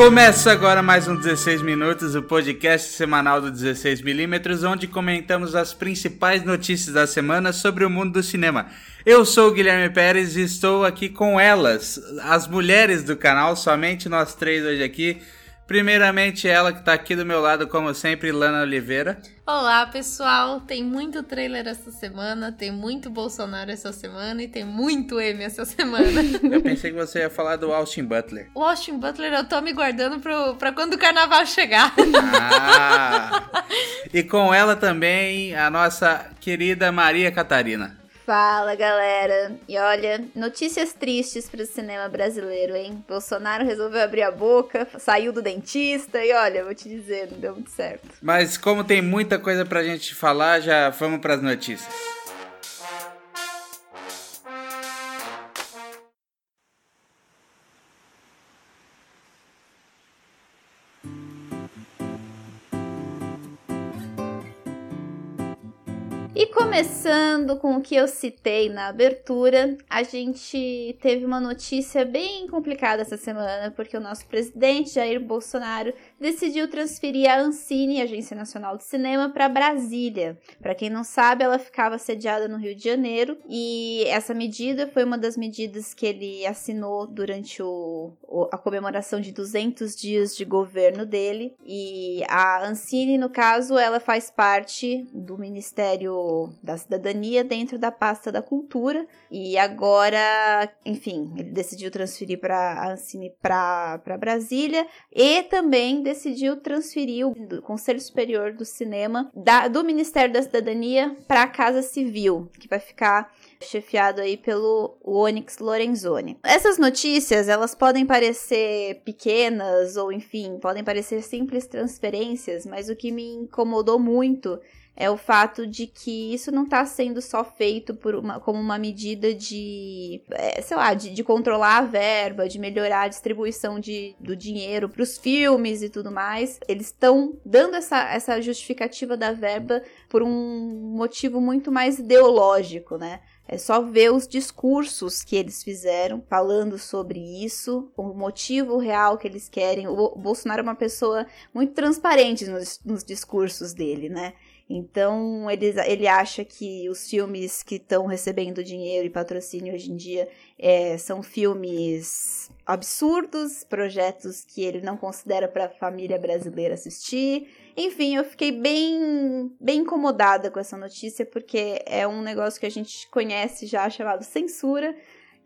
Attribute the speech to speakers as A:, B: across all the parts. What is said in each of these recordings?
A: Começa agora mais um 16 Minutos, o podcast semanal do 16mm, onde comentamos as principais notícias da semana sobre o mundo do cinema. Eu sou o Guilherme Pérez e estou aqui com elas, as mulheres do canal, somente nós três hoje aqui. Primeiramente, ela que tá aqui do meu lado, como sempre, Lana Oliveira.
B: Olá, pessoal. Tem muito trailer essa semana, tem muito Bolsonaro essa semana e tem muito M essa semana.
A: Eu pensei que você ia falar do Austin Butler.
B: O Austin Butler eu tô me guardando pro, pra quando o carnaval chegar.
A: Ah! E com ela também, a nossa querida Maria Catarina.
C: Fala galera! E olha, notícias tristes para o cinema brasileiro, hein? Bolsonaro resolveu abrir a boca, saiu do dentista e olha, vou te dizer, não deu muito certo.
A: Mas como tem muita coisa pra gente falar, já vamos pras notícias.
C: Começando com o que eu citei na abertura, a gente teve uma notícia bem complicada essa semana, porque o nosso presidente Jair Bolsonaro decidiu transferir a Ancine, Agência Nacional de Cinema, para Brasília. Para quem não sabe, ela ficava sediada no Rio de Janeiro e essa medida foi uma das medidas que ele assinou durante o, a comemoração de 200 dias de governo dele. E a Ancine, no caso, ela faz parte do Ministério da Cidadania dentro da pasta da Cultura. E agora, enfim, ele decidiu transferir para a Ancine para Brasília e também decidiu transferir o Conselho Superior do Cinema da, do Ministério da Cidadania para a Casa Civil, que vai ficar chefiado aí pelo Onyx Lorenzoni. Essas notícias, elas podem parecer pequenas ou enfim, podem parecer simples transferências, mas o que me incomodou muito é o fato de que isso não está sendo só feito por uma, como uma medida de, é, sei lá, de, de, controlar a verba, de melhorar a distribuição de, do dinheiro para os filmes e tudo mais. Eles estão dando essa, essa justificativa da verba por um motivo muito mais ideológico, né? É só ver os discursos que eles fizeram falando sobre isso, o motivo real que eles querem. O Bolsonaro é uma pessoa muito transparente nos, nos discursos dele, né? Então, ele, ele acha que os filmes que estão recebendo dinheiro e patrocínio hoje em dia é, são filmes absurdos, projetos que ele não considera para a família brasileira assistir. Enfim, eu fiquei bem, bem incomodada com essa notícia, porque é um negócio que a gente conhece já chamado censura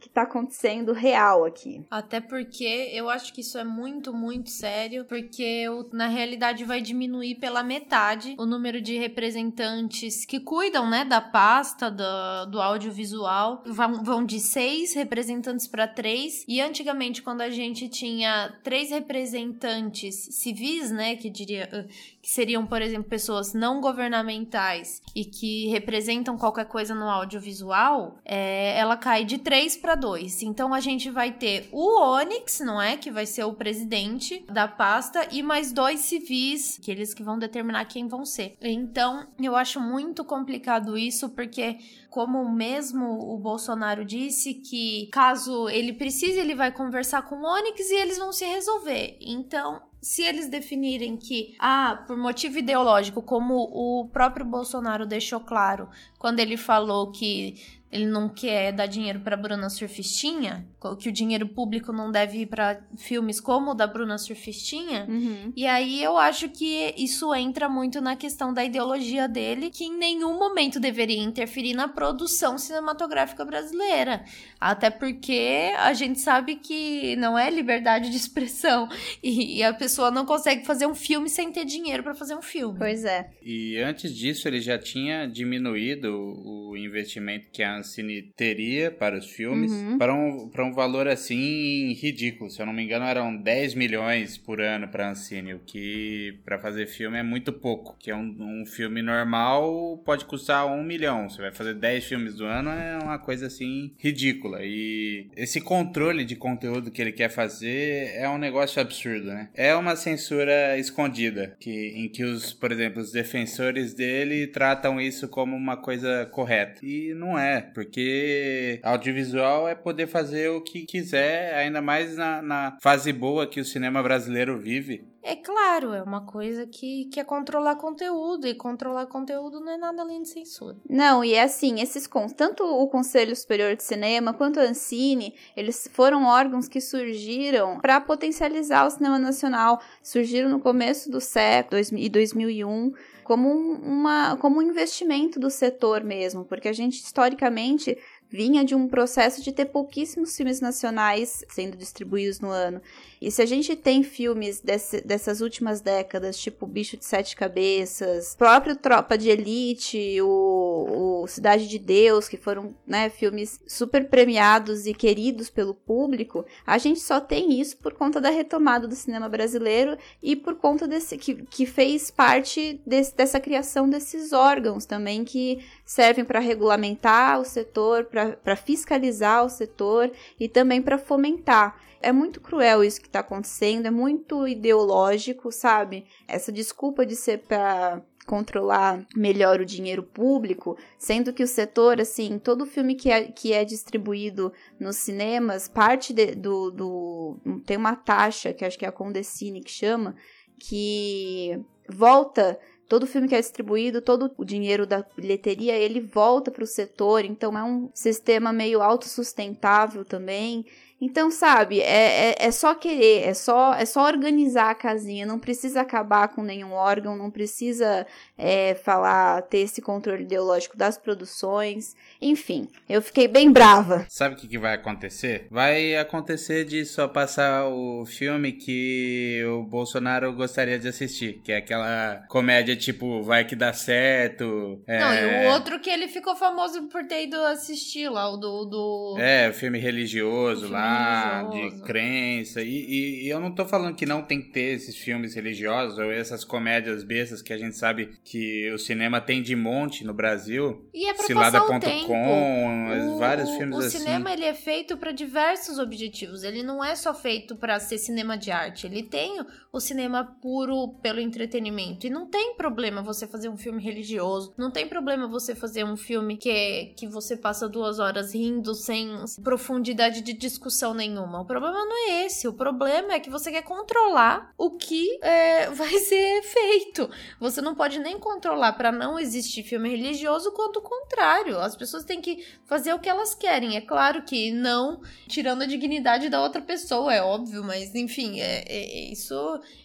C: que tá acontecendo real aqui.
B: Até porque eu acho que isso é muito, muito sério, porque na realidade vai diminuir pela metade o número de representantes que cuidam, né, da pasta do, do audiovisual. Vão, vão de seis representantes para três. E antigamente, quando a gente tinha três representantes civis, né, que diria que seriam, por exemplo, pessoas não governamentais e que representam qualquer coisa no audiovisual, é, ela cai de três para dois. Então a gente vai ter o Onyx, não é? Que vai ser o presidente da pasta, e mais dois civis, que eles que vão determinar quem vão ser. Então eu acho muito complicado isso, porque como mesmo o Bolsonaro disse que caso ele precise, ele vai conversar com o Onyx e eles vão se resolver. Então, se eles definirem que, ah, por motivo ideológico, como o próprio Bolsonaro deixou claro quando ele falou que ele não quer dar dinheiro para Bruna Surfistinha, que o dinheiro público não deve ir para filmes como o da Bruna Surfistinha.
C: Uhum.
B: E aí eu acho que isso entra muito na questão da ideologia dele, que em nenhum momento deveria interferir na produção cinematográfica brasileira. Até porque a gente sabe que não é liberdade de expressão e, e a pessoa não consegue fazer um filme sem ter dinheiro para fazer um filme.
C: Pois é.
A: E antes disso ele já tinha diminuído o investimento que a Ancine teria para os filmes
C: Uhum.
A: para, um, para um valor assim ridículo. Se eu não me engano, eram 10 milhões por ano para Ancine, o que para fazer filme é muito pouco. Que é um, um filme normal pode custar um milhão. Você vai fazer 10 filmes do ano é uma coisa assim ridícula. E esse controle de conteúdo que ele quer fazer é um negócio absurdo, né? É, um, uma censura escondida, que, em que os, por exemplo, os defensores dele tratam isso como uma coisa correta. E não é, porque audiovisual é poder fazer o que quiser, ainda mais na, na fase boa que o cinema brasileiro vive.
B: É claro, é uma coisa que, que é controlar conteúdo, e controlar conteúdo não é nada além de censura.
C: Não, e é assim, esses tanto o Conselho Superior de Cinema quanto a Ancine, eles foram órgãos que surgiram para potencializar o cinema nacional, surgiram no começo do século e 2001 como um, uma como um investimento do setor mesmo, porque a gente historicamente vinha de um processo de ter pouquíssimos filmes nacionais sendo distribuídos no ano. E se a gente tem filmes desse, dessas últimas décadas, tipo Bicho de Sete Cabeças, próprio Tropa de Elite, o, o Cidade de Deus, que foram né, filmes super premiados e queridos pelo público, a gente só tem isso por conta da retomada do cinema brasileiro e por conta desse que, que fez parte desse, dessa criação desses órgãos também que servem para regulamentar o setor, para fiscalizar o setor e também para fomentar é muito cruel isso que tá acontecendo, é muito ideológico, sabe? Essa desculpa de ser para controlar melhor o dinheiro público, sendo que o setor, assim, todo filme que é, que é distribuído nos cinemas, parte de, do, do. Tem uma taxa, que acho que é a Condecine que chama, que volta todo filme que é distribuído, todo o dinheiro da bilheteria, ele volta para o setor, então é um sistema meio autossustentável também. Então, sabe, é, é, é, só querer, é só, é só organizar a casinha, não precisa acabar com nenhum órgão, não precisa é, falar, ter esse controle ideológico das produções. Enfim, eu fiquei bem brava.
A: Sabe o que, que vai acontecer? Vai acontecer de só passar o filme que o Bolsonaro gostaria de assistir, que é aquela comédia tipo, vai que dá certo.
B: É... Não, e o outro que ele ficou famoso por ter ido assistir lá, o do. do...
A: É, o filme religioso o filme lá, religioso. de crença. E, e, e, eu não tô falando que não tem que ter esses filmes religiosos ou essas comédias bestas que a gente sabe que o cinema tem de monte no Brasil.
B: E é pra Cilada.com,
A: vários filmes
B: o
A: assim.
B: O cinema ele é feito para diversos objetivos. Ele não é só feito para ser cinema de arte. Ele tem o cinema puro pelo entretenimento. E não tem problema você fazer um filme religioso. Não tem problema você fazer um filme que, que você passa duas horas rindo sem profundidade de discussão nenhuma. O problema não é esse. O problema é que você quer controlar o que é, vai ser feito. Você não pode nem controlar para não existir filme religioso, quanto o contrário. As pessoas têm que fazer o que elas querem. É claro que não tirando a dignidade da outra pessoa, é óbvio, mas enfim, é, é isso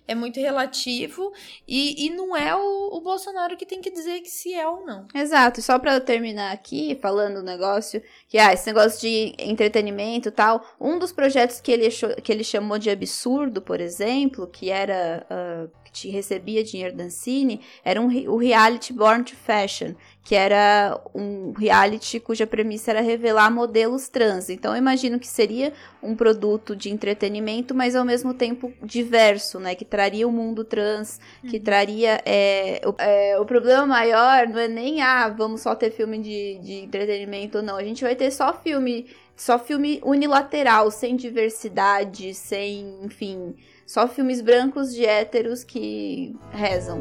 B: é muito relativo e, e não é o, o Bolsonaro que tem que dizer que se é ou não.
C: Exato, só para terminar aqui falando o negócio, que ah, esse negócio de entretenimento tal, um dos projetos que ele, que ele chamou de absurdo, por exemplo, que era uh, que recebia dinheiro da Ancine, era um, o reality Born to Fashion, que era um reality cuja premissa era revelar modelos trans. Então eu imagino que seria um produto de entretenimento, mas ao mesmo tempo diverso, né? Que traria o mundo trans, que uhum. traria. É, o, é, o problema maior não é nem, ah, vamos só ter filme de, de entretenimento, não. A gente vai ter só filme. Só filme unilateral, sem diversidade, sem, enfim, só filmes brancos de héteros que rezam.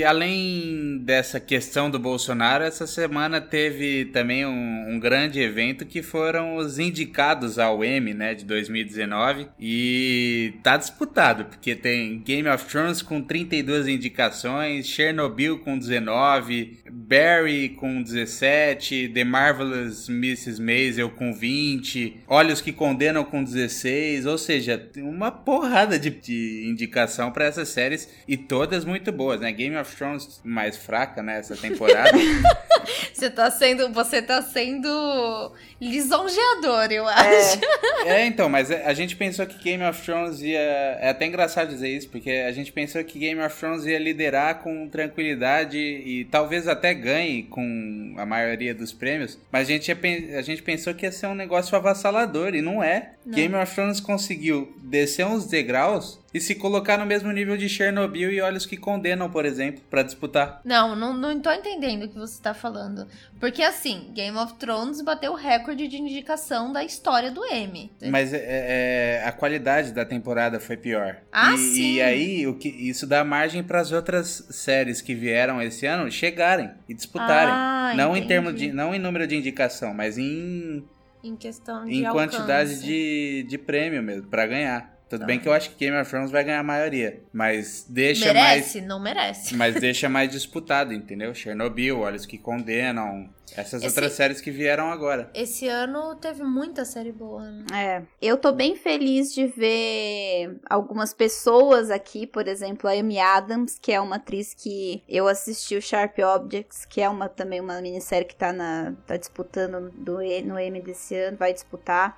A: E além dessa questão do Bolsonaro, essa semana teve também um, um, grande evento que foram os indicados ao Emmy, né, de 2019. E tá disputado, porque tem Game of Thrones com 32 indicações, Chernobyl com 19, Barry com 17, The Marvelous Mrs. Maisel com 20, Olhos que Condenam com 16, ou seja, uma porrada de, de indicação para essas séries e todas muito boas, né? Game of Thrones mais fraca, né, essa temporada.
B: você tá sendo, você tá sendo lisonjeador, eu acho.
A: É, é, então, mas a gente pensou que Game of Thrones ia, é até engraçado dizer isso, porque a gente pensou que Game of Thrones ia liderar com tranquilidade e talvez até ganhe com a maioria dos prêmios, mas a gente, ia, a gente pensou que ia ser um negócio avassalador e não é. Não. Game of Thrones conseguiu descer uns degraus E se colocar no mesmo nível de Chernobyl e Olhos que Condenam, por exemplo, para disputar.
B: Não, não, não tô entendendo o que você tá falando. Porque assim, Game of Thrones bateu o recorde de indicação da história do M.
A: Mas é, é, a qualidade da temporada foi pior.
B: Ah,
A: e,
B: sim.
A: E aí, o que, isso dá margem para as outras séries que vieram esse ano chegarem e disputarem.
B: Ah,
A: não em
B: entendi.
A: termos de. Não em número de indicação, mas em,
B: Em questão de
A: em quantidade de, de prêmio mesmo, para ganhar. Tudo
B: Tá.
A: bem que eu acho que Game of Thrones vai ganhar a maioria. Mas deixa mais.
B: Merece? Não merece.
A: Mas deixa mais disputado, entendeu? Chernobyl, Olhos que Condenam. Essas
B: Esse-
A: outras séries que vieram agora.
B: Esse ano teve muita série boa, né?
C: É, eu tô bem feliz de ver algumas pessoas aqui, por exemplo, a Amy Adams, que é uma atriz que eu assisti o Sharp Objects, que é uma também uma minissérie que tá, na, tá disputando do, no Emmy desse ano, vai disputar.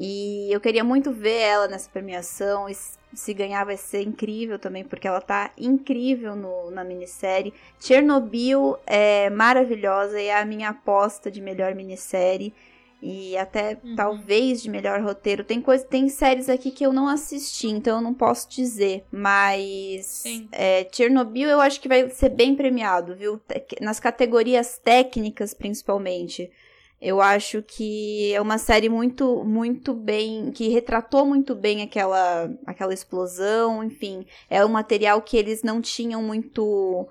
C: E eu queria muito ver ela nessa premiação. E se ganhar vai ser incrível também, porque ela tá incrível no, na minissérie. Chernobyl é maravilhosa e é a minha aposta de melhor minissérie. E até
B: Uhum.
C: talvez de melhor roteiro. Tem coisa, tem séries aqui que eu não assisti, então eu não posso dizer. Mas é, Chernobyl eu acho que vai ser bem premiado, viu? Nas categorias técnicas, principalmente. Eu acho que é uma série muito, muito bem, que retratou muito bem aquela, aquela explosão, enfim. É um material que eles não tinham muito.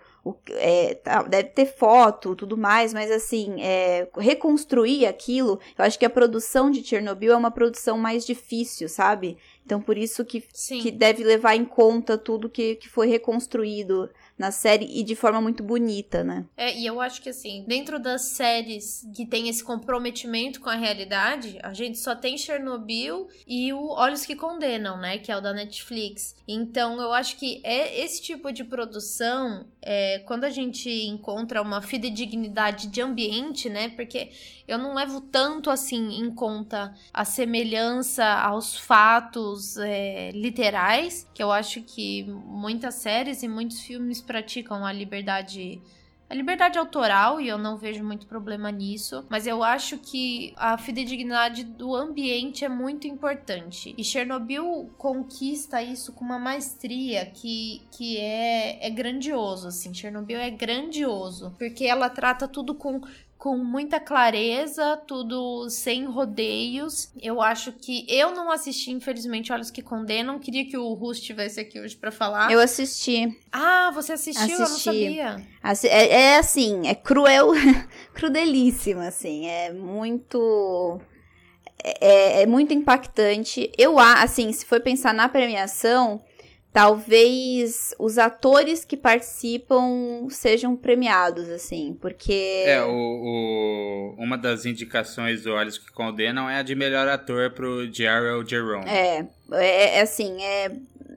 C: é, tá, deve ter foto, tudo mais, mas assim, é, reconstruir aquilo, eu acho que a produção de Chernobyl é uma produção mais difícil, sabe? Então por isso que
B: Sim.
C: que deve levar em conta tudo que, que foi reconstruído na série e de forma muito bonita, né?
B: É, e eu acho que assim, dentro das séries que tem esse comprometimento com a realidade, a gente só tem Chernobyl e o Olhos que Condenam, né? Que é o da Netflix. Então eu acho que é esse tipo de produção, é, quando a gente encontra uma fidedignidade de ambiente, né? Porque eu não levo tanto assim em conta a semelhança aos fatos é, literais, que eu acho que muitas séries e muitos filmes praticam a liberdade. A liberdade autoral, e eu não vejo muito problema nisso, mas eu acho que a fidedignidade do ambiente é muito importante. E Chernobyl conquista isso com uma maestria que, que é, é grandioso, assim. Chernobyl é grandioso, porque ela trata tudo com com muita clareza, tudo sem rodeios. Eu acho que eu não assisti, infelizmente, Olhos que Condenam. Queria que o Russ estivesse aqui hoje pra falar.
C: Eu assisti.
B: Ah, você assistiu? Eu não
C: Assisti.
B: sabia.
C: Assi- É, é assim, é cruel, crudelíssima, assim, é muito. É, é muito impactante. Eu, assim, se for pensar na premiação, talvez os atores que participam sejam premiados, assim, porque.
A: É, o, o- uma das indicações do Olhos que Condenam é a de melhor ator pro Jarrell Jerome.
C: É, é, é assim, é,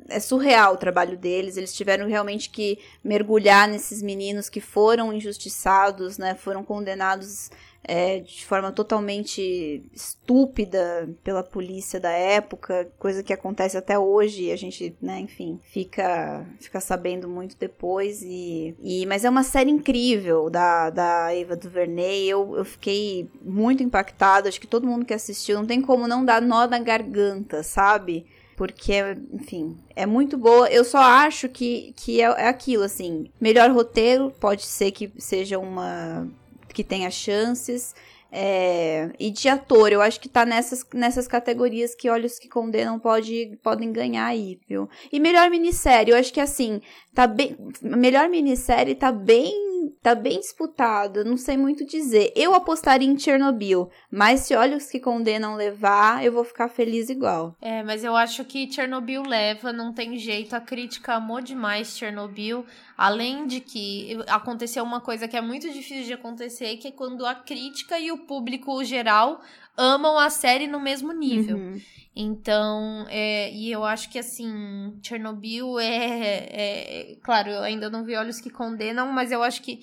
C: é surreal o trabalho deles. Eles tiveram realmente que mergulhar nesses meninos que foram injustiçados, né? Foram condenados é, de forma totalmente estúpida pela polícia da época, coisa que acontece até hoje. A gente, né, enfim, fica, fica sabendo muito depois. E, e, mas é uma série incrível da, da Eva DuVernay. Eu, eu fiquei muito impactada. Acho que todo mundo que assistiu não tem como não dar nó na garganta, sabe? Porque, enfim, é muito boa. Eu só acho que, que é, é aquilo, assim. Melhor roteiro, pode ser que seja uma. Que tenha chances. É, e de ator, eu acho que tá nessas, nessas categorias que Olhos que Condenam pode, podem ganhar aí, viu? E melhor minissérie, eu acho que assim, tá bem. Melhor minissérie tá bem. Tá bem disputado, não sei muito dizer. Eu apostaria em Chernobyl, mas se Olhos que Condenam levar, eu vou ficar feliz igual.
B: É, mas eu acho que Chernobyl leva, não tem jeito. A crítica amou demais Chernobyl. Além de que aconteceu uma coisa que é muito difícil de acontecer, que é quando a crítica e o público geral amam a série no mesmo nível.
C: Uhum.
B: Então, é, e eu acho que assim, Chernobyl é, é- Claro, eu ainda não vi Olhos que Condenam, mas eu acho que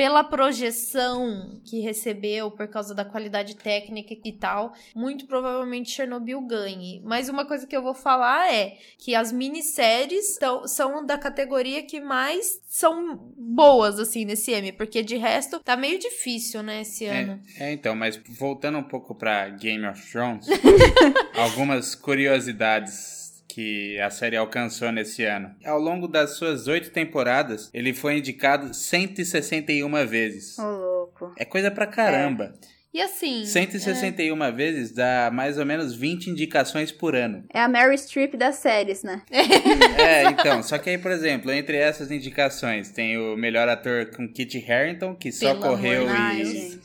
B: pela projeção que recebeu por causa da qualidade técnica e tal, muito provavelmente Chernobyl ganhe. Mas uma coisa que eu vou falar é que as minisséries tão, são da categoria que mais são boas, assim, nesse M, porque de resto tá meio difícil, né, esse ano.
A: É, então, mas voltando um pouco pra Game of Thrones, algumas curiosidades que a série alcançou nesse ano. Ao longo das suas oito temporadas, ele foi indicado 161 vezes.
C: Ô, louco.
A: É coisa pra caramba.
B: E assim.
A: 161 vezes dá mais ou menos 20 indicações por ano.
C: É a Mary Streep das séries, né?
A: É, então, só que aí, por exemplo, entre essas indicações tem o melhor ator com Kit Harington, que só
B: Pelo
A: correu e.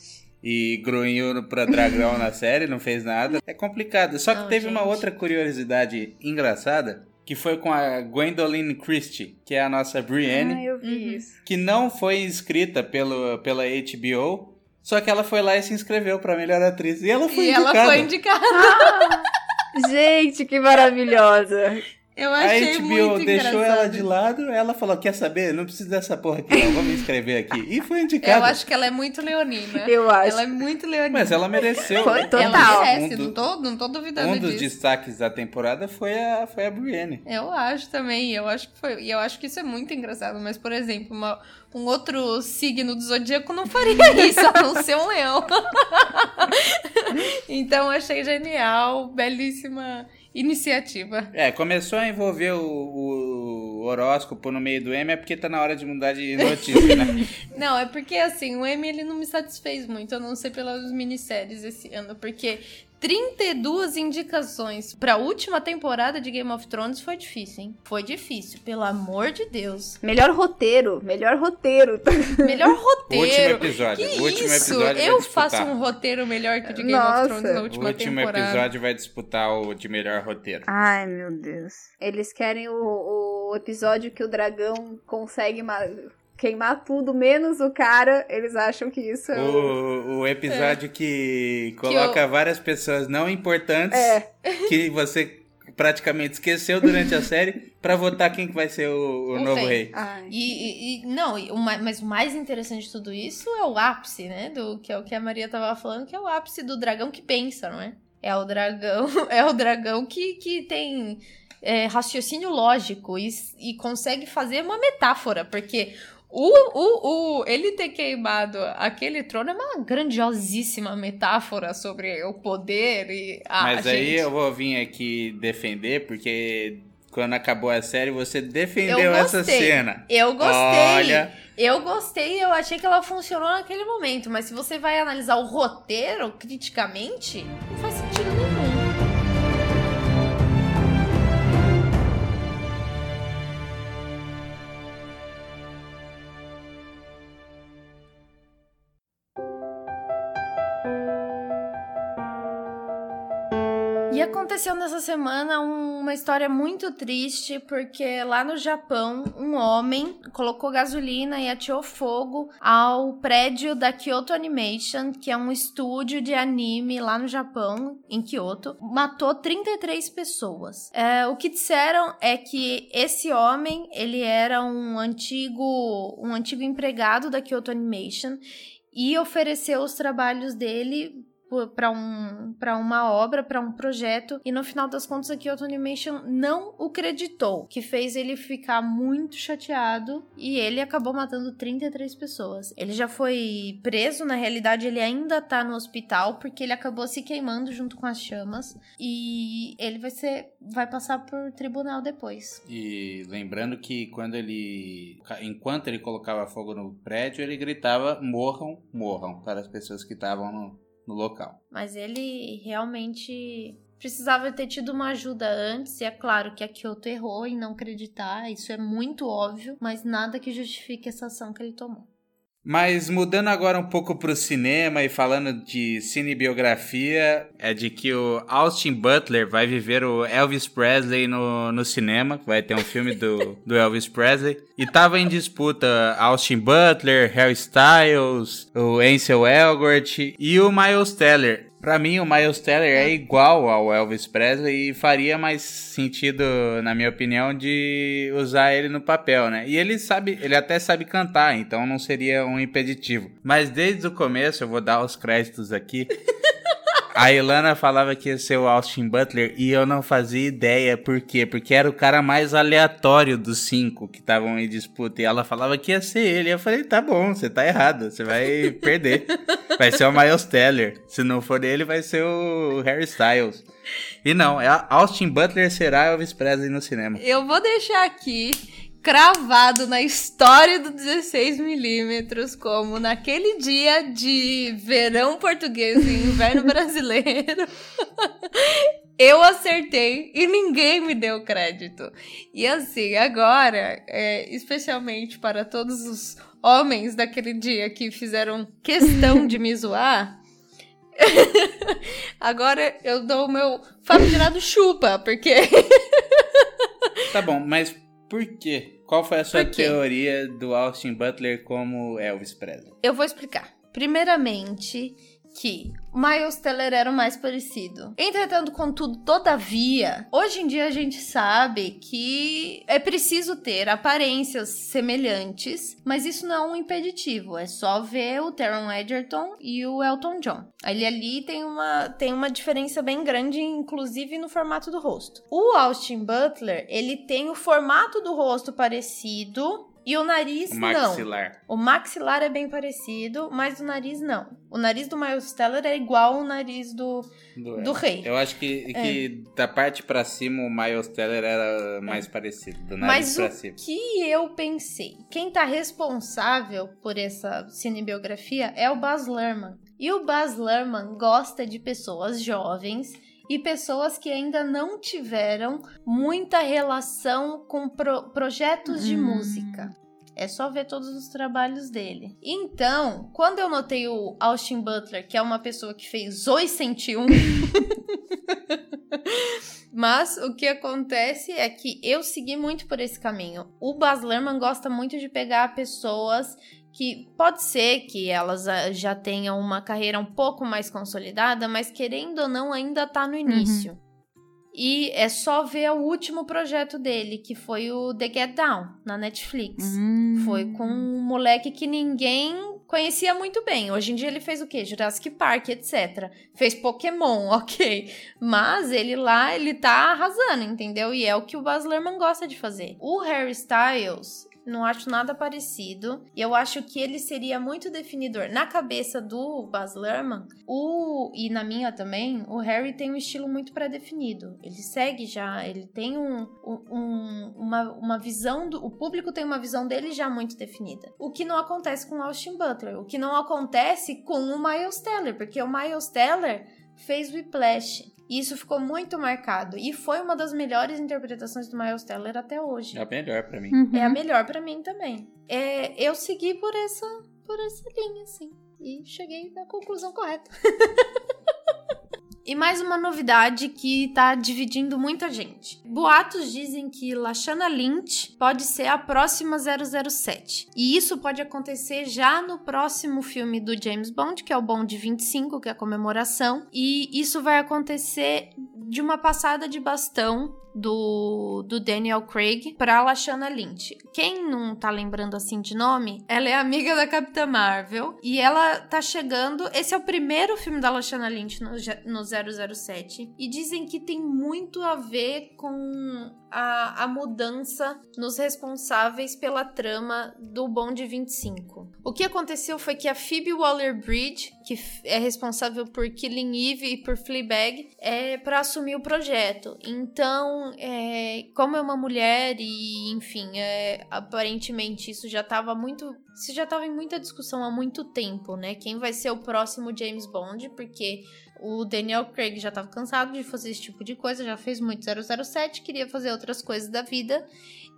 A: e grunhiu pra dragão na série, não fez nada. É complicado. Só que
B: Não,
A: teve uma
B: gente.
A: outra curiosidade engraçada, que foi com a Gwendolyn Christie, que é a nossa Brienne,
C: Ah, eu vi
B: Uhum.
C: isso.
A: que não foi inscrita pelo, pela HBO, só que ela foi lá e se inscreveu pra melhor atriz. E ela foi
B: E
A: indicada.
B: ela foi indicada.
C: Gente, que maravilhosa.
B: Eu
A: A
B: achei
A: HBO
B: muito
A: deixou
B: engraçado.
A: ela de lado, ela falou: Quer saber? Não precisa dessa porra aqui, não. Vou me inscrever aqui. E foi indicada.
B: Eu acho que ela é muito leonina.
C: Eu acho.
B: Ela é muito leonina.
A: Mas ela mereceu.
C: Foi
A: né?
C: total.
B: Ela merece,
A: Um, do-
B: não, tô, não tô duvidando
A: um dos
B: disso.
A: destaques da temporada foi a, foi a Brienne.
B: Eu acho também, eu acho que foi. E eu acho que isso é muito engraçado. Mas, por exemplo, uma- um outro signo do zodíaco não faria isso, a não ser um leão. então, eu achei genial, belíssima iniciativa.
A: É, começou a envolver o, o horóscopo no meio do M, é porque tá na hora de mudar de notícia, né?
B: Não, é porque assim, o M ele não me satisfez muito, a não ser pelas minisséries esse ano, porque 32 indicações pra última temporada de Game of Thrones foi difícil, hein? Foi difícil, pelo amor de Deus.
C: Melhor roteiro, melhor roteiro.
B: Melhor
A: O último
B: roteiro.
A: episódio.
B: Que
A: o último
B: isso?
A: episódio
B: Eu faço um roteiro melhor que o de Game
C: Nossa.
B: of Thrones na
A: O
B: última
A: último
B: temporada.
A: episódio vai disputar o de melhor roteiro.
C: Ai, meu Deus. Eles querem o, o episódio que o dragão consegue queimar tudo, menos o cara. Eles acham que isso é o...
A: O, o episódio que coloca várias pessoas não importantes
C: É.
A: que você praticamente esqueceu durante a série pra votar quem que vai ser o, o novo
B: rei. E, e- e- não, e o mas o mais interessante de tudo isso é o ápice, né? Do que é o que a Maria tava falando, que é o ápice do dragão que pensa, não é? É o dragão, é o dragão que, que tem é, raciocínio lógico e, e consegue fazer uma metáfora, porque o, o, o, ele ter queimado aquele trono é uma grandiosíssima metáfora sobre o poder e a
A: Mas aí
B: gente.
A: eu vou vir aqui defender, porque quando acabou a série você defendeu
B: Eu
A: essa cena.
B: Eu gostei.
A: Olha,
B: Eu gostei, eu achei que ela funcionou naquele momento, mas se você vai analisar o roteiro criticamente, não faz sentido nenhum. Aconteceu nessa semana uma história muito triste, porque lá no Japão, um homem colocou gasolina e ateou fogo ao prédio da Kyoto Animation, que é um estúdio de anime lá no Japão, em Kyoto. Matou 33 pessoas. É, o que disseram é que esse homem, ele era um antigo, um antigo empregado da Kyoto Animation e ofereceu os trabalhos dele para um, pra uma obra, para um projeto, e no final das contas a Kyoto Animation não o creditou, que fez ele ficar muito chateado e ele acabou matando 33 pessoas. Ele já foi preso, na realidade ele ainda tá no hospital porque ele acabou se queimando junto com as chamas e ele vai ser vai passar por tribunal depois.
A: E lembrando que quando ele. Enquanto ele colocava fogo no prédio, ele gritava: morram, morram, para as pessoas que estavam no, no local.
B: Mas ele realmente precisava ter tido uma ajuda antes, e é claro que a Kyoto errou em não acreditar, isso é muito óbvio, mas nada que justifique essa ação que ele tomou.
A: Mas mudando agora um pouco pro cinema e falando de cinebiografia, é de que o Austin Butler vai viver o Elvis Presley no, no cinema, vai ter um filme do, do Elvis Presley. E tava em disputa Austin Butler, Harry Styles, o Ansel Elgort e o Miles Teller. Pra mim, o Miles Teller é igual ao Elvis Presley e faria mais sentido, na minha opinião, de usar ele no papel, né? E ele sabe, ele até sabe cantar, então não seria um impeditivo. Mas desde o começo, eu vou dar os créditos aqui. A Ilana falava que ia ser o Austin Butler e eu não fazia ideia por quê. Porque era o cara mais aleatório dos cinco que estavam em disputa. E ela falava que ia ser ele. Eu falei, tá bom, você tá errado. Você vai perder. Vai ser o Miles Teller. Se não for ele, vai ser o Harry Styles. E não, é Austin Butler será Elvis Presley no cinema.
B: Eu vou deixar aqui cravado na história do 16mm como naquele dia de verão português e inverno brasileiro. eu acertei e ninguém me deu crédito. E assim, agora, é, especialmente para todos os homens daquele dia que fizeram questão de me zoar. agora eu dou o meu famigerado chupa, porque.
A: tá bom, mas por quê? Qual foi a sua teoria do Austin Butler como Elvis Presley?
B: Eu vou explicar. Primeiramente, que Miles Teller era o mais parecido. Entretanto, contudo, todavia, hoje em dia a gente sabe que é preciso ter aparências semelhantes, mas isso não é um impeditivo. É só ver o Taron Egerton e o Elton John. Ele ali tem uma, tem uma diferença bem grande, inclusive no formato do rosto. O Austin Butler, ele tem o formato do rosto parecido, e o nariz, o maxilar. não. O maxilar é bem parecido, mas o nariz não. O nariz do Miles Teller é igual ao nariz do, do, do rei.
A: Eu acho que, é. que da parte para cima o Miles Teller era mais é. parecido, do nariz
B: mas
A: pra cima.
B: Mas o que eu pensei? Quem tá responsável por essa cinebiografia é o Baz Luhrmann. E o Baz Luhrmann gosta de pessoas jovens e pessoas que ainda não tiveram muita relação com pro projetos de hum. música. É só ver todos os trabalhos dele. Então, quando eu notei o Austin Butler, que é uma pessoa que fez Oi 101. Mas o que acontece é que eu segui muito por esse caminho. O Baz Luhrmann gosta muito de pegar pessoas que pode ser que elas ah, já tenham uma carreira um pouco mais consolidada, mas querendo ou não, ainda tá no uhum. início. Uhum. E é só ver o último projeto dele, que foi o The Get Down, na Netflix. Uhum. Foi com um moleque que ninguém conhecia muito bem. Hoje em dia ele fez o quê? Jurassic Park, etc. Fez Pokémon, ok. Mas ele lá, ele tá arrasando, entendeu? E é o que o Baz Luhrmann gosta de fazer. O Harry Styles, não acho nada parecido. E eu acho que ele seria muito definidor. Na cabeça do Baz Luhrmann, o, e na minha também, o Harry tem um estilo muito pré-definido. Ele segue já, ele tem um, um, uma, uma visão, do, o público tem uma visão dele já muito definida. O que não acontece com Austin Butler, o que não acontece com o Miles Teller, porque o Miles Teller fez Whiplash. E isso ficou muito marcado. E foi uma das melhores interpretações do Miles Teller até hoje.
A: É a melhor para mim.
B: Uhum. É a melhor para mim também. É, eu segui por essa, por essa linha, assim. E cheguei na conclusão correta. E mais uma novidade que tá dividindo muita gente. Boatos dizem que Lashana Lynch pode ser a próxima 007. E isso pode acontecer já no próximo filme do James Bond, que é o Bond 25, que é a comemoração. E isso vai acontecer de uma passada de bastão do, do Daniel Craig pra Lashana Lynch. Quem não tá lembrando assim de nome, ela é amiga da Capitã Marvel e ela tá chegando. Esse é o primeiro filme da Lashana Lynch no, no 007 e dizem que tem muito a ver com a, a mudança nos responsáveis pela trama do Bond 25. O que aconteceu foi que a Phoebe Waller-Bridge, que é responsável por Killing Eve e por Fleabag, é para assumir o projeto. Então, é, como é uma mulher e, enfim, é, aparentemente isso já estava muito isso já estava em muita discussão há muito tempo, né? Quem vai ser o próximo James Bond? Porque o Daniel Craig já estava cansado de fazer esse tipo de coisa, já fez muito 007, queria fazer outras coisas da vida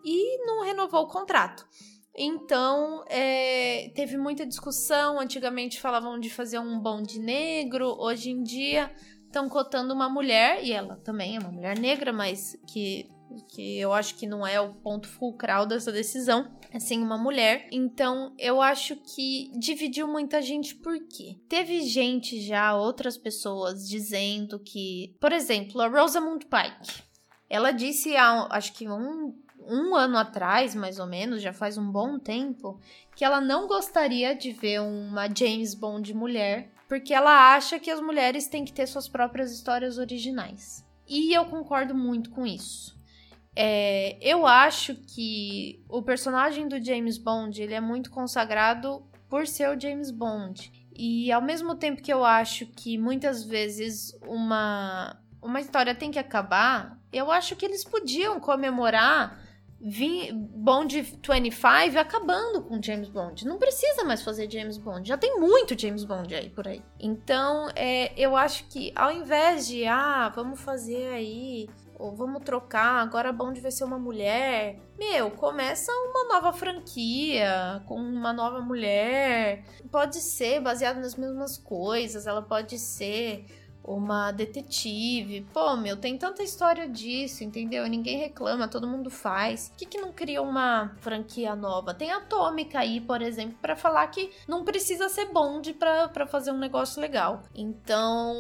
B: e não renovou o contrato. Então, é, teve muita discussão. Antigamente falavam de fazer um bonde negro, hoje em dia estão cotando uma mulher, e ela também é uma mulher negra, mas que que eu acho que não é o ponto fulcral dessa decisão, assim, uma mulher. Então, eu acho que dividiu muita gente por quê? Teve gente já, outras pessoas, dizendo que, por exemplo, a Rosamund Pike, ela disse há, acho que um, um ano atrás, mais ou menos, já faz um bom tempo, que ela não gostaria de ver uma James Bond mulher porque ela acha que as mulheres têm que ter suas próprias histórias originais. E eu concordo muito com isso. É, eu acho que o personagem do James Bond ele é muito consagrado por ser o James Bond. E ao mesmo tempo que eu acho que muitas vezes uma, uma história tem que acabar, eu acho que eles podiam comemorar Bond 25 acabando com James Bond. Não precisa mais fazer James Bond. Já tem muito James Bond aí por aí. Então, é, eu acho que ao invés de, ah, vamos fazer aí ou vamos trocar, agora a Bond vai ser uma mulher. Meu, começa uma nova franquia com uma nova mulher. Pode ser baseado nas mesmas coisas, ela pode ser uma detetive. Pô, meu, tem tanta história disso, entendeu? Ninguém reclama, todo mundo faz. Por que, que não cria uma franquia nova? Tem Atômica aí, por exemplo, para falar que não precisa ser Bond para fazer um negócio legal. Então,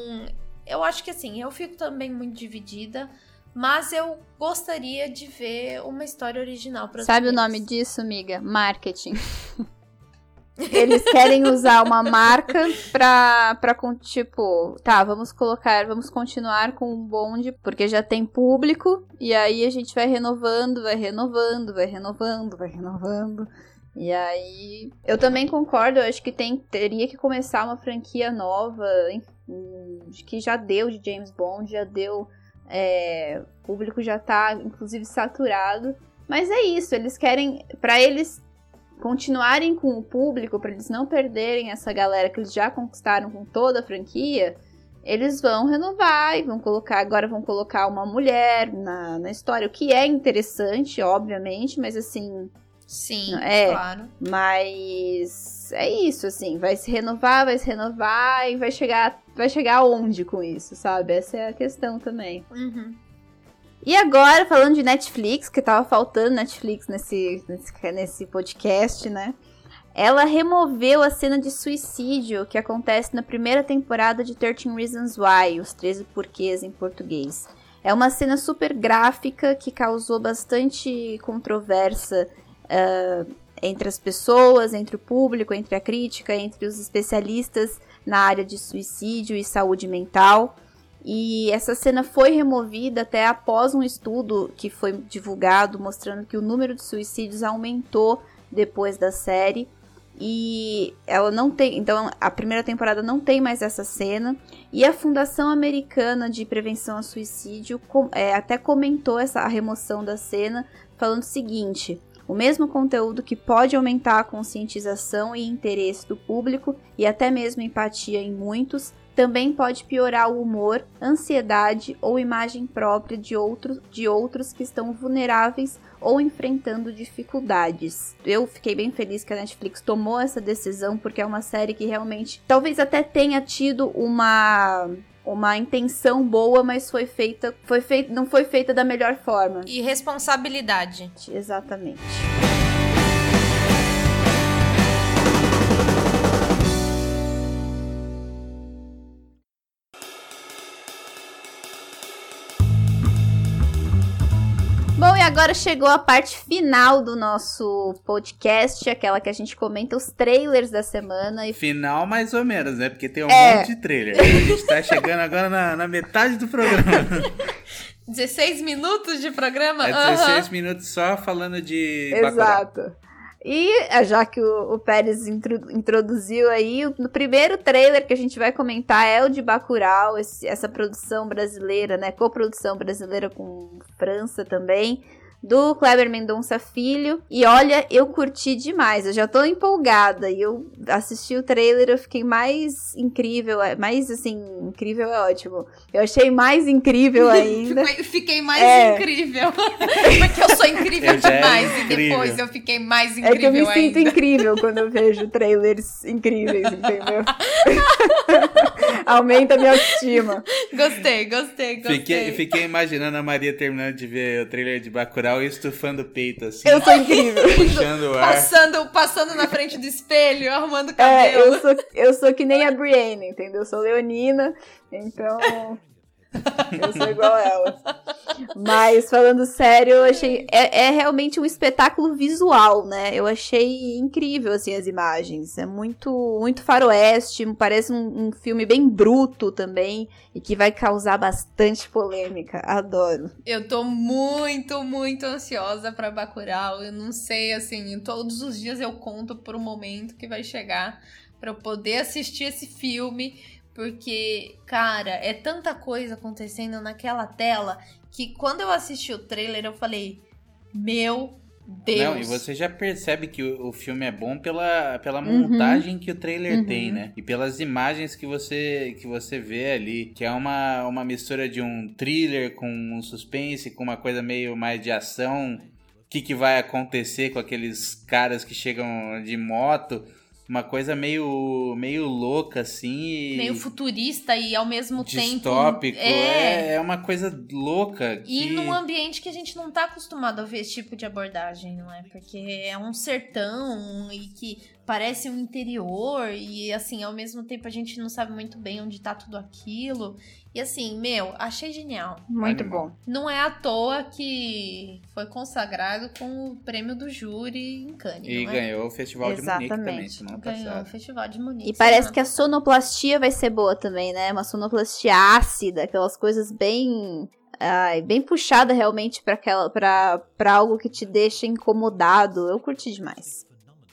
B: eu acho que assim, eu fico também muito dividida. Mas eu gostaria de ver uma história original para
C: Sabe o nome disso, amiga? Marketing. Eles querem usar uma marca pra, pra, tipo, tá, vamos colocar, vamos continuar com o bonde, porque já tem público, e aí a gente vai renovando, vai renovando, vai renovando, vai renovando. E aí, eu também concordo, eu acho que tem, teria que começar uma franquia nova, enfim, que já deu de James Bond, já deu é, o público já tá, inclusive, saturado. Mas é isso, eles querem, para eles continuarem com o público, para eles não perderem essa galera que eles já conquistaram com toda a franquia, eles vão renovar e vão colocar, agora vão colocar uma mulher na, na história, o que é interessante, obviamente, mas assim.
B: Sim, é, claro.
C: Mas é isso, assim, vai se renovar, vai se renovar e vai chegar vai chegar aonde com isso, sabe? Essa é a questão também.
B: Uhum.
C: E agora, falando de Netflix, que tava faltando Netflix nesse, nesse, nesse podcast, né? Ela removeu a cena de suicídio que acontece na primeira temporada de 13 Reasons Why, os 13 porquês em português. É uma cena super gráfica que causou bastante controvérsia uh, entre as pessoas, entre o público, entre a crítica, entre os especialistas na área de suicídio e saúde mental. E essa cena foi removida até após um estudo que foi divulgado mostrando que o número de suicídios aumentou depois da série. E ela não tem. Então, a primeira temporada não tem mais essa cena. E a Fundação Americana de Prevenção ao Suicídio com, é, até comentou essa a remoção da cena, falando o seguinte: o mesmo conteúdo que pode aumentar a conscientização e interesse do público e até mesmo empatia em muitos, também pode piorar o humor, ansiedade ou imagem própria de outros, de outros que estão vulneráveis ou enfrentando dificuldades. Eu fiquei bem feliz que a Netflix tomou essa decisão porque é uma série que realmente talvez até tenha tido uma uma intenção boa, mas foi feita, foi feita, não foi feita da melhor forma.
B: E responsabilidade.
C: Exatamente. Agora chegou a parte final do nosso podcast, aquela que a gente comenta os trailers da semana. E...
A: Final mais ou menos, né? Porque tem um é. monte de trailer. A gente tá chegando agora na, na metade do programa.
B: 16 minutos de programa?
A: É 16 uhum. minutos só falando de
C: Exato. Bacurau. E é, já que o, o Pérez introduziu aí, o, o, primeiro trailer que a gente vai comentar é o de Bacurau, esse, essa produção brasileira, né? Coprodução brasileira com França também do Kleber Mendonça Filho. E olha, eu curti demais, eu já tô empolgada. E eu assisti o trailer, eu fiquei mais incrível, é, mais assim, incrível é ótimo. Eu achei mais incrível ainda.
B: fiquei mais é. incrível. Porque eu sou incrível eu demais. E depois eu fiquei mais incrível.
C: É que eu me
B: ainda.
C: sinto incrível quando eu vejo trailers incríveis, entendeu? Aumenta minha autoestima.
B: Gostei, gostei, gostei.
A: Fiquei, fiquei imaginando a Maria terminando de ver o trailer de E estufando o peito, assim.
C: Eu sou incrível.
A: Puxando o ar.
B: Passando, passando na frente do espelho, arrumando o
C: cabelo. É, eu sou, eu sou que nem a Brienne, entendeu? Eu sou leonina, então... Eu sou igual a ela. Mas, falando sério, eu achei. É, é, realmente um espetáculo visual, né? Eu achei incrível, assim, as imagens. É muito, muito faroeste, parece um, um filme bem bruto também. E que vai causar bastante polêmica. Adoro.
B: Eu tô muito, muito ansiosa pra Bacurau. Eu não sei, assim, todos os dias eu conto por um momento que vai chegar para eu poder assistir esse filme porque, cara, é tanta coisa acontecendo naquela tela que quando eu assisti o trailer eu falei: Meu Deus. Não,
A: e você já percebe que o, o filme é bom pela, pela uhum. montagem que o trailer uhum. tem, né? E pelas imagens que você, que você vê ali, que é uma, uma mistura de um thriller com um suspense, com uma coisa meio mais de ação. O que, que vai acontecer com aqueles caras que chegam de moto? Uma coisa meio meio louca assim
B: meio futurista e ao mesmo
A: distópico.
B: tempo
A: é... é uma coisa louca
B: que... e num ambiente que a gente não tá acostumado a ver esse tipo de abordagem não é porque é um sertão e que parece um interior e assim ao mesmo tempo a gente não sabe muito bem onde tá tudo aquilo e assim, meu, achei genial.
C: Muito bom.
B: Não é à toa que foi consagrado com o prêmio do júri em Cannes.
A: E
B: é?
A: ganhou o Festival Exatamente. de Munique também,
B: Ganhou passado. o Festival de Munique.
C: E parece que a sonoplastia vai ser boa também, né? Uma sonoplastia ácida, aquelas coisas bem Ai, bem puxada realmente para aquela para algo que te deixa incomodado. Eu curti demais.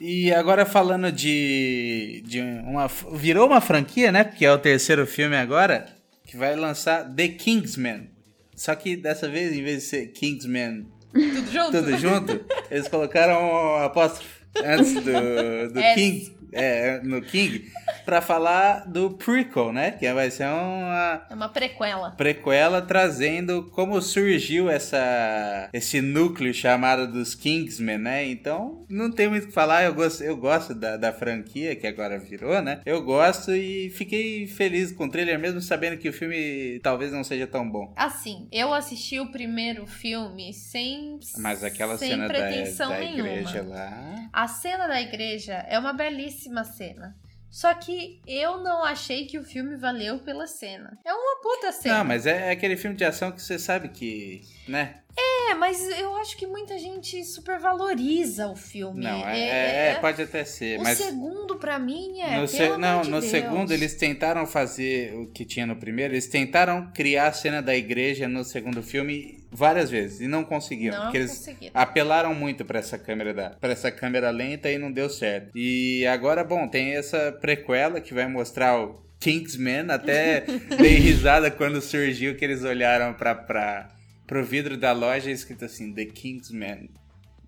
A: E agora falando de de uma virou uma franquia, né? Porque é o terceiro filme agora que vai lançar The Kingsman. Só que dessa vez, em vez de ser Kingsman
B: tudo junto,
A: tudo junto eles colocaram um apóstrofo antes do, do King, é, no King para falar do prequel, né? Que vai ser uma
B: é uma prequela.
A: Prequela trazendo como surgiu essa esse núcleo chamado dos Kingsmen, né? Então, não tem muito o que falar, eu gosto, eu gosto da, da franquia que agora virou, né? Eu gosto e fiquei feliz com o trailer mesmo sabendo que o filme talvez não seja tão bom.
B: Assim, eu assisti o primeiro filme sem
A: Mas aquela
B: sem
A: cena
B: pretensão
A: da, da
B: nenhuma.
A: igreja lá.
B: A cena da igreja é uma belíssima cena. Só que eu não achei que o filme valeu pela cena. É uma puta cena.
A: Não, mas é, é aquele filme de ação que você sabe que, né?
B: É, mas eu acho que muita gente supervaloriza o filme.
A: Não, é, é, é pode até ser.
B: O
A: mas
B: segundo, para mim, é.
A: No
B: se,
A: não,
B: de
A: no
B: Deus.
A: segundo eles tentaram fazer o que tinha no primeiro. Eles tentaram criar a cena da igreja no segundo filme várias vezes e não conseguiram.
B: Não
A: porque eles
B: conseguiram.
A: apelaram muito para essa câmera da, para essa câmera lenta e não deu certo. E agora, bom, tem essa prequela que vai mostrar o Kingsman. Até dei risada quando surgiu que eles olharam para pra pro vidro da loja escrito assim, The Kingsman.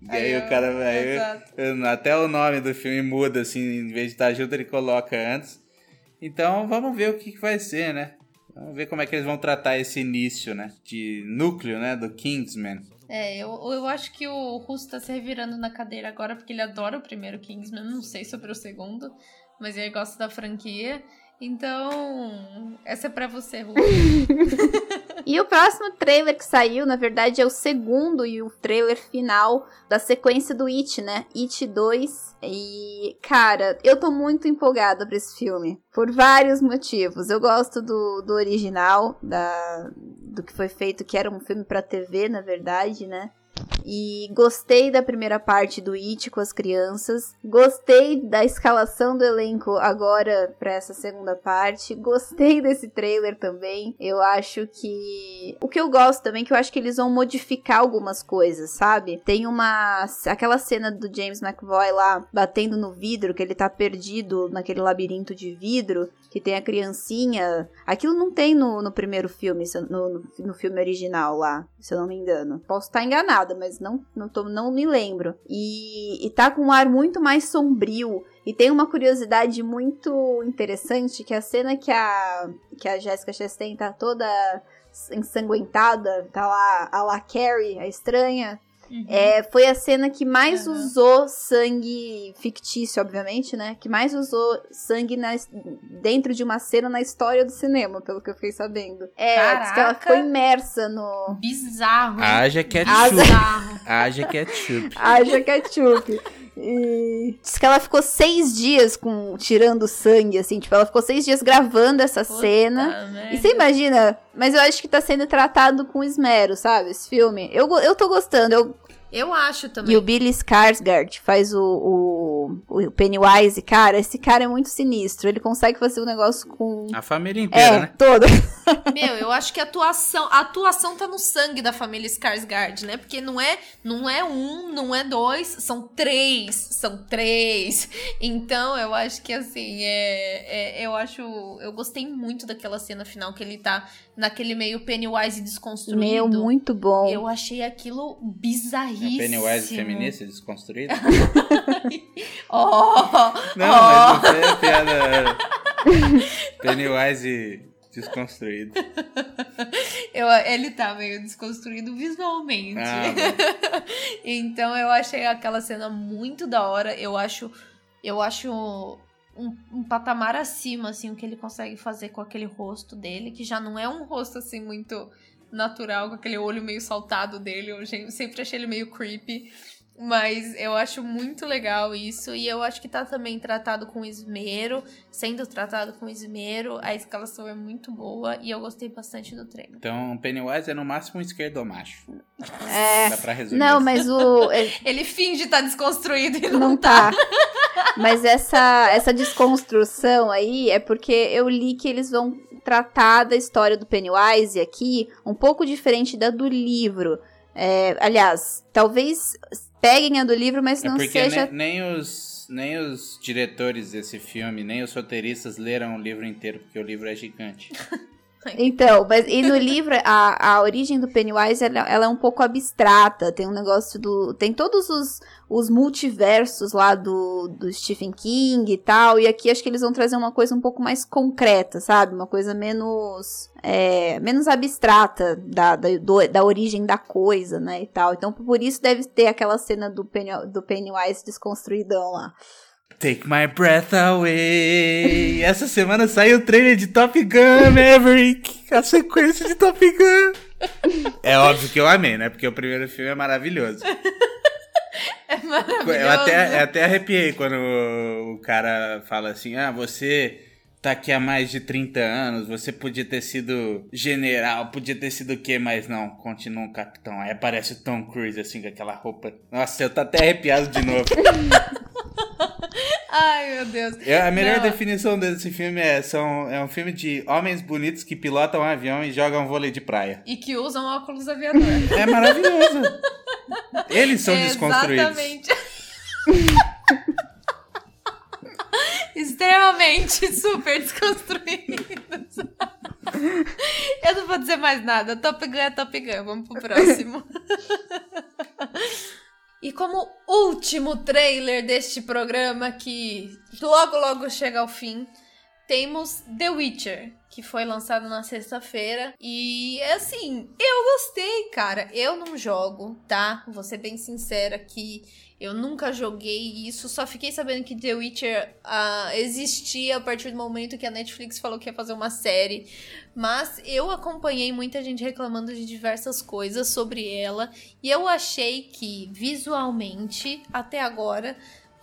A: E aí, aí o cara, aí, até o nome do filme muda, assim, em vez de estar junto, ele coloca antes. Então, vamos ver o que, que vai ser, né? Vamos ver como é que eles vão tratar esse início, né? De núcleo, né? Do Kingsman.
B: É, eu, eu acho que o Russo tá se revirando na cadeira agora porque ele adora o primeiro Kingsman. Não sei sobre o segundo, mas ele gosta da franquia. Então, essa é pra você, Russo.
C: e o próximo trailer que saiu, na verdade, é o segundo e o trailer final da sequência do It, né? It 2. E, cara, eu tô muito empolgada pra esse filme. Por vários motivos. Eu gosto do, do original, da, do que foi feito, que era um filme pra TV, na verdade, né? E gostei da primeira parte do It com as crianças. Gostei da escalação do elenco agora para essa segunda parte. Gostei desse trailer também. Eu acho que. O que eu gosto também, que eu acho que eles vão modificar algumas coisas, sabe? Tem uma. Aquela cena do James McVoy lá batendo no vidro, que ele tá perdido naquele labirinto de vidro, que tem a criancinha. Aquilo não tem no, no primeiro filme, no, no, filme original lá, se eu não me engano. Posso estar enganada, mas não, não, tô, não me lembro. E, e tá com um ar muito mais sombrio. E tem uma curiosidade muito interessante, que a cena que a, que a Jessica Chastain tá toda ensanguentada, tá lá a La Carrie, a estranha, Uhum. É, foi a cena que mais uhum. usou sangue fictício, obviamente, né? Que mais usou sangue na, dentro de uma cena na história do cinema, pelo que eu fiquei sabendo. É, Caraca. que ela ficou imersa no.
B: Bizarro.
A: Haja ketchup. Haja ketchup.
C: Haja ketchup. E... Diz que ela ficou seis dias com tirando sangue, assim, tipo, ela ficou seis dias gravando essa
B: Puta
C: cena.
B: merda.
C: E você imagina, mas eu acho que tá sendo tratado com esmero, sabe? Esse filme. Eu, eu tô gostando. Eu,
B: Eu acho também.
C: e o Billy Skarsgård faz o, o, o Pennywise, cara, esse cara é muito sinistro. Ele consegue fazer um negócio com.
A: A família inteira,
C: É,
A: né?
C: todo.
B: Meu, eu acho que a atuação, a atuação tá no sangue da família Skarsgård, né? Porque não é, não é um, não é dois, são três, são três. Então, eu acho que assim, é, é- eu acho, eu gostei muito daquela cena final que ele tá naquele meio Pennywise desconstruído.
C: Meu, muito bom.
B: Eu achei aquilo
A: É Pennywise feminista desconstruído?
B: Oh,
A: Não,
B: oh.
A: mas não foi a piada. Pennywise desconstruído.
B: Eu, ele tá meio desconstruído visualmente.
A: Ah,
B: então eu achei aquela cena muito da hora. Eu acho. Eu acho um, um patamar acima, assim, o que ele consegue fazer com aquele rosto dele, que já não é um rosto assim muito natural, com aquele olho meio saltado dele. Eu sempre achei ele meio creepy. Mas eu acho muito legal isso. E eu acho que tá também tratado com esmero. Sendo tratado com esmero. A escalação é muito boa. E eu gostei bastante do treino.
A: Então, Pennywise é no máximo um esquerdomacho.
C: É.
A: Dá pra resumir.
C: Não, mas o.
B: Ele finge estar desconstruído e não,
C: Não tá. Mas essa, essa desconstrução aí é porque eu li que eles vão tratar da história do Pennywise aqui um pouco diferente da do livro. É, aliás, talvez peguem a do livro, mas
A: É
C: não
A: porque
C: seja.
A: ne- nem, os, nem os diretores desse filme, nem os roteiristas leram o livro inteiro, porque o livro é gigante.
C: Então, mas e no livro a, a origem do Pennywise ela, ela é um pouco abstrata. Tem um negócio do. Tem todos os, os multiversos lá do, do Stephen King e tal. E aqui acho que eles vão trazer uma coisa um pouco mais concreta, sabe? Uma coisa menos. é, menos abstrata da, da, do- da origem da coisa, né? E tal. Então por isso deve ter aquela cena do, Penny, do Pennywise desconstruidão lá.
A: Take my breath away. Essa semana saiu o trailer de Top Gun Maverick. A sequência de Top Gun. É óbvio que eu amei, né? Porque o primeiro filme é maravilhoso.
B: É maravilhoso.
A: Eu até, eu até arrepiei quando o cara fala assim: ah, você tá aqui há mais de 30 anos, você podia ter sido general, podia ter sido o quê, mas não, continua um capitão. Aí aparece o Tom Cruise assim com aquela roupa. Nossa, eu tô até arrepiado de novo.
B: Ai, meu Deus.
A: Eu- a melhor
B: Não.
A: definição desse filme é, são, é um filme de homens bonitos que pilotam um avião e jogam vôlei de praia.
B: E que usam óculos aviador.
A: É maravilhoso. Eles são desconstruídos.
B: Exatamente. Extremamente super desconstruídos. Eu não vou dizer mais nada. Top Gun é Top Gun. Vamos pro próximo. E como último trailer deste programa que logo logo chega ao fim, temos The Witcher, que foi lançado na sexta-feira. E assim, eu gostei, cara. Eu não jogo, tá? Vou ser bem sincera que eu nunca joguei isso. Só fiquei sabendo que The Witcher ah, existia a partir do momento que a Netflix falou que ia fazer uma série. Mas eu acompanhei muita gente reclamando de diversas coisas sobre ela. E eu achei que visualmente, até agora,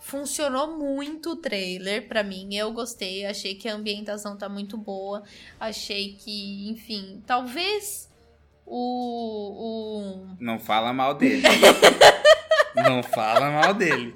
B: funcionou muito o trailer pra mim. Eu gostei, achei que a ambientação tá muito boa. Achei que, enfim, talvez o. o...
A: Não fala mal dele. Não fala mal dele.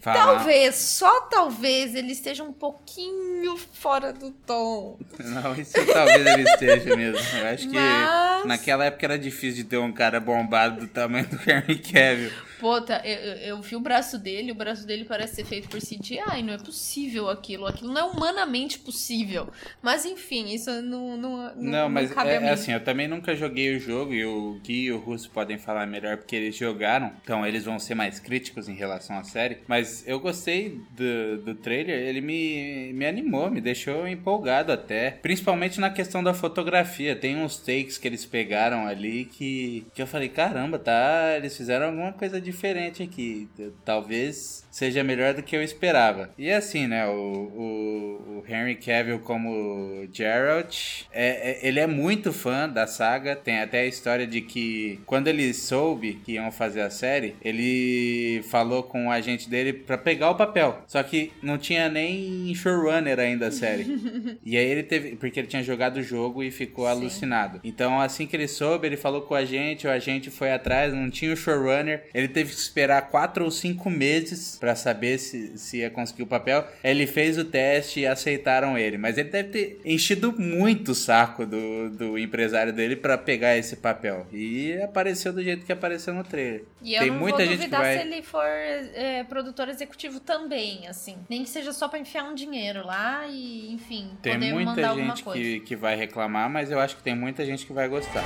A: Fala-
B: Talvez, só talvez ele esteja um pouquinho fora do tom.
A: Não, isso talvez ele esteja mesmo. Eu acho que
B: Mas-
A: naquela época era difícil de ter um cara bombado do tamanho do Henry Cavill.
B: Pô, tá, eu, eu- vi o braço dele, o braço dele parece ser feito por CGI, não é possível aquilo. Aquilo não é humanamente possível. Mas enfim, isso não. Não,
A: Não, mas
B: cabe a
A: é, é assim, eu também nunca joguei o jogo e o Gui e o Russo podem falar melhor porque eles jogaram, então eles vão ser mais críticos em relação à série. Mas eu gostei do, do trailer, ele me, me animou, me deixou empolgado até. Principalmente na questão da fotografia. Tem uns takes que eles pegaram ali que, que eu falei, caramba, tá, eles fizeram alguma coisa diferente aqui. Talvez seja melhor do que eu esperava. E assim, né, o, o, o Henry Cavill como Geralt, é, é, ele é muito fã da saga, tem até a história de que quando ele soube que iam fazer a série, ele falou com o agente dele para pegar o papel. Só que não tinha nem showrunner ainda a série. e aí ele teve, porque ele tinha jogado o jogo e ficou Sim. alucinado. Então assim que ele soube, ele falou com o agente, o agente foi atrás, não tinha o showrunner, ele teve que esperar quatro ou cinco meses para saber se, se ia conseguir o papel. Ele fez o teste e aceitaram ele, mas ele deve ter enchido muito o saco do, do empresário dele para pegar esse papel. E apareceu do jeito que apareceu no trailer.
B: E eu Tem não muita vou gente duvidar vai... se ele for é, produtor executivo também, assim. Nem que seja só para enfiar um dinheiro lá e, enfim,
A: tem
B: poder
A: muita
B: mandar
A: gente que, que vai reclamar, mas eu acho que tem muita gente que vai gostar.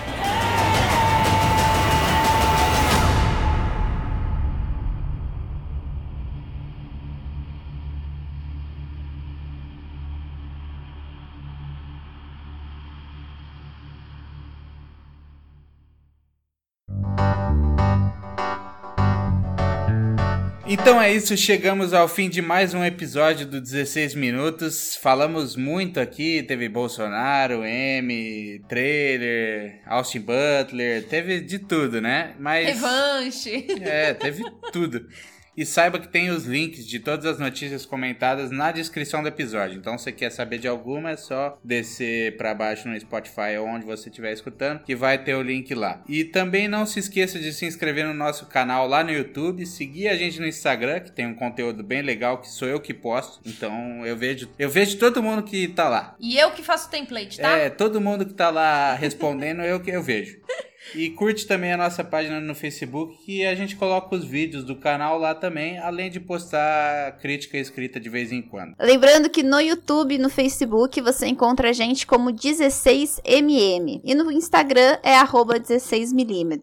A: Então é isso, chegamos ao fim de mais um episódio do 16 Minutos. Falamos muito aqui, teve Bolsonaro, M, trailer, Austin Butler, teve de tudo, né?
B: Mas. Revanche!
A: É, teve tudo. E saiba que tem os links de todas as notícias comentadas na descrição do episódio. Então, se você quer saber de alguma, é só descer para baixo no Spotify ou onde você estiver escutando, que vai ter o link lá. E também não se esqueça de se inscrever no nosso canal lá no YouTube, seguir a gente no Instagram, que tem um conteúdo bem legal que sou eu que posto. Então, eu vejo, eu vejo todo mundo que tá lá.
B: E eu que faço o template, tá?
A: É, todo mundo que tá lá respondendo, eu que eu vejo. E curte também a nossa página no Facebook, que a gente coloca os vídeos do canal lá também, além de postar crítica escrita de vez em quando.
C: Lembrando que no YouTube e no Facebook você encontra a gente como 16mm e no Instagram é 16mm.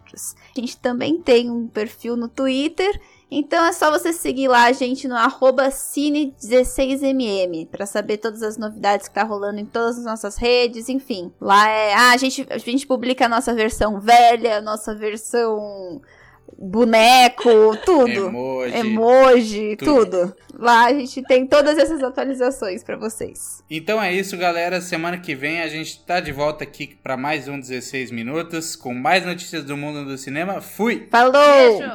C: A gente também tem um perfil no Twitter então é só você seguir lá a gente no cine16mm para saber todas as novidades que tá rolando em todas as nossas redes, enfim. Lá é, ah, a gente a gente publica a nossa versão velha, a nossa versão boneco, tudo.
A: Emoji.
C: Emoji, tudo. tudo. Lá a gente tem todas essas atualizações para vocês.
A: Então é isso, galera. Semana que vem a gente tá de volta aqui para mais um 16 minutos com mais notícias do mundo do cinema. Fui.
C: Falou. Beijo.